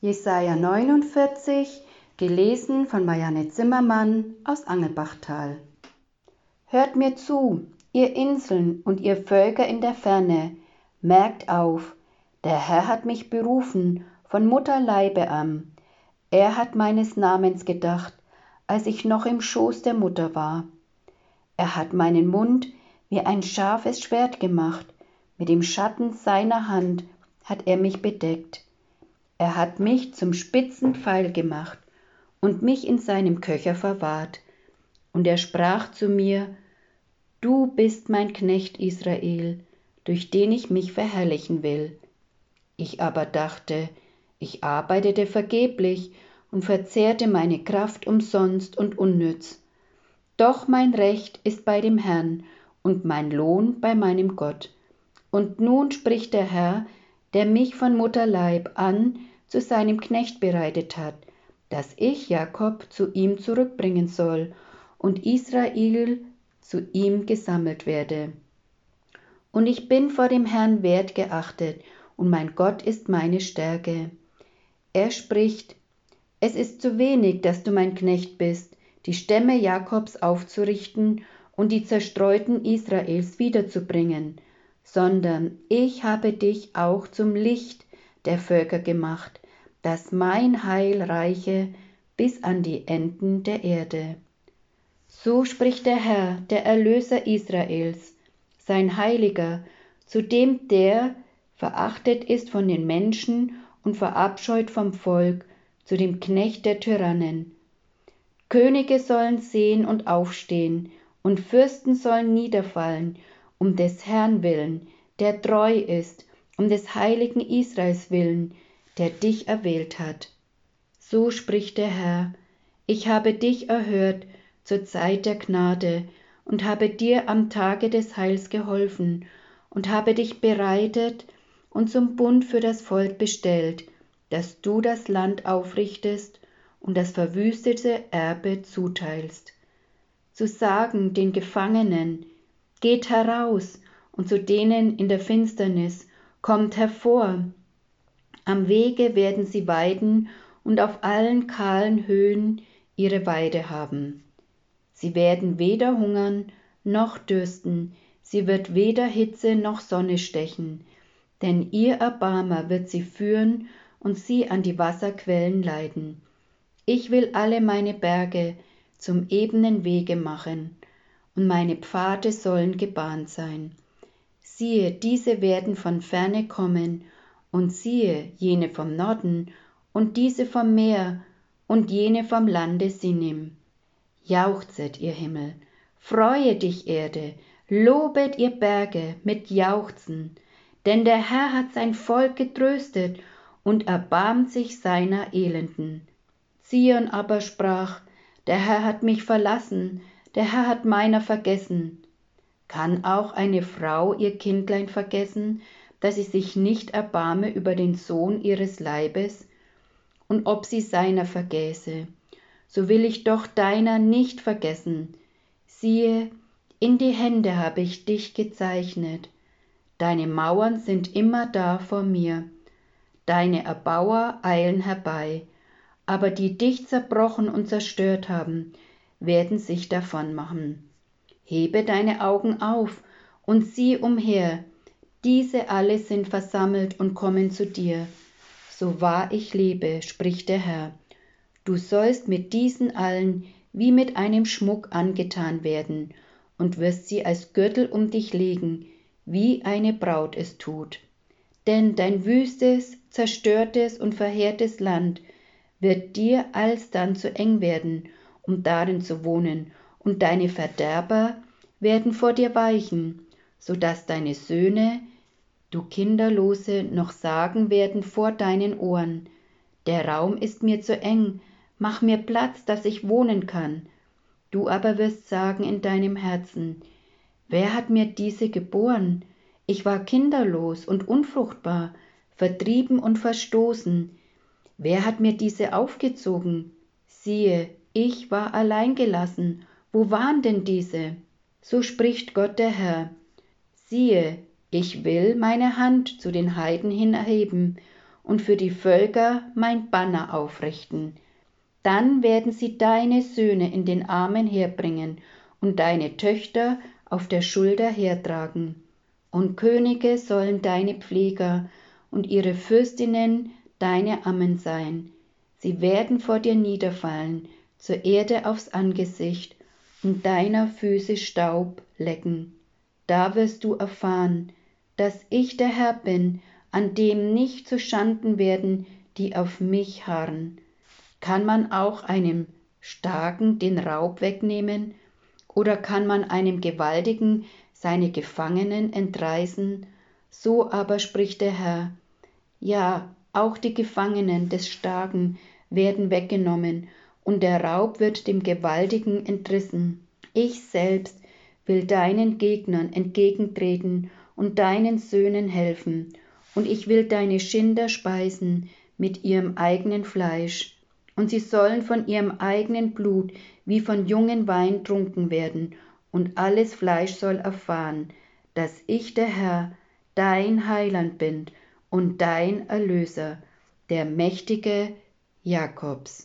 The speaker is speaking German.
Jesaja 49, gelesen von Marianne Zimmermann aus Angelbachtal. Hört mir zu, ihr Inseln und ihr Völker in der Ferne, merkt auf, der Herr hat mich berufen von Mutterleibe an. Er hat meines Namens gedacht, als ich noch im Schoß der Mutter war. Er hat meinen Mund wie ein scharfes Schwert gemacht, mit dem Schatten seiner Hand hat er mich bedeckt. Er hat mich zum spitzen Pfeil gemacht und mich in seinem Köcher verwahrt. Und er sprach zu mir, Du bist mein Knecht Israel, durch den ich mich verherrlichen will. Ich aber dachte, ich arbeitete vergeblich und verzehrte meine Kraft umsonst und unnütz. Doch mein Recht ist bei dem Herrn und mein Lohn bei meinem Gott. Und nun spricht der Herr, der mich von Mutterleib an zu seinem Knecht bereitet hat, dass ich Jakob zu ihm zurückbringen soll und Israel zu ihm gesammelt werde. Und ich bin vor dem Herrn wert geachtet, und mein Gott ist meine Stärke. Er spricht, es ist zu wenig, dass du mein Knecht bist, die Stämme Jakobs aufzurichten und die zerstreuten Israels wiederzubringen, sondern ich habe dich auch zum Licht der Völker gemacht, dass mein Heil reiche bis an die Enden der Erde. So spricht der Herr, der Erlöser Israels, sein Heiliger, zu dem der verachtet ist von den Menschen und verabscheut vom Volk, zu dem Knecht der Tyrannen. Könige sollen sehen und aufstehen, und Fürsten sollen niederfallen, um des Herrn willen, der treu ist, um des heiligen Israels willen, der dich erwählt hat. So spricht der Herr, ich habe dich erhört zur Zeit der Gnade und habe dir am Tage des Heils geholfen und habe dich bereitet und zum Bund für das Volk bestellt, dass du das Land aufrichtest und das verwüstete Erbe zuteilst. Zu sagen den Gefangenen, geht heraus, und zu denen in der Finsternis, kommt hervor, am Wege werden sie weiden und auf allen kahlen Höhen ihre Weide haben. Sie werden weder hungern noch dürsten, sie wird weder Hitze noch Sonne stechen, denn ihr Erbarmer wird sie führen und sie an die Wasserquellen leiten. Ich will alle meine Berge zum ebenen Wege machen, und meine Pfade sollen gebahnt sein. Siehe, diese werden von ferne kommen und siehe, jene vom Norden, und diese vom Meer, und jene vom Lande Sinim. Jauchzet, ihr Himmel, freue dich, Erde, lobet ihr Berge mit Jauchzen, denn der Herr hat sein Volk getröstet und erbarmt sich seiner Elenden. Zion aber sprach, der Herr hat mich verlassen, der Herr hat meiner vergessen. Kann auch eine Frau ihr Kindlein vergessen, dass sie sich nicht erbarme über den Sohn ihres Leibes, und ob sie seiner vergäße, so will ich doch deiner nicht vergessen. Siehe, in die Hände habe ich dich gezeichnet. Deine Mauern sind immer da vor mir. Deine Erbauer eilen herbei, aber die dich zerbrochen und zerstört haben, werden sich davon machen. Hebe deine Augen auf und sieh umher, diese alle sind versammelt und kommen zu dir. So wahr ich lebe, spricht der Herr. Du sollst mit diesen allen wie mit einem Schmuck angetan werden und wirst sie als Gürtel um dich legen, wie eine Braut es tut. Denn dein wüstes, zerstörtes und verheertes Land wird dir alsdann zu eng werden, um darin zu wohnen, und deine Verderber werden vor dir weichen, so dass deine Söhne, du Kinderlose, noch sagen werden vor deinen Ohren, der Raum ist mir zu eng, mach mir Platz, dass ich wohnen kann. Du aber wirst sagen in deinem Herzen, wer hat mir diese geboren? Ich war kinderlos und unfruchtbar, vertrieben und verstoßen. Wer hat mir diese aufgezogen? Siehe, ich war allein gelassen. Wo waren denn diese? So spricht Gott der Herr. Siehe, ich will meine Hand zu den Heiden hin erheben und für die Völker mein Banner aufrichten. Dann werden sie deine Söhne in den Armen herbringen und deine Töchter auf der Schulter hertragen. Und Könige sollen deine Pfleger und ihre Fürstinnen deine Ammen sein. Sie werden vor dir niederfallen, zur Erde aufs Angesicht und deiner Füße Staub lecken. Da wirst du erfahren, dass ich der Herr bin, an dem nicht zu Schanden werden, die auf mich harren. Kann man auch einem Starken den Raub wegnehmen, oder kann man einem Gewaltigen seine Gefangenen entreißen? So aber spricht der Herr. Ja, auch die Gefangenen des Starken werden weggenommen, und der Raub wird dem Gewaltigen entrissen. Ich selbst will deinen Gegnern entgegentreten und deinen Söhnen helfen, und ich will deine Schinder speisen mit ihrem eigenen Fleisch, und sie sollen von ihrem eigenen Blut wie von jungen Wein trunken werden, und alles Fleisch soll erfahren, dass ich der Herr, dein Heiland bin und dein Erlöser, der Mächtige Jakobs.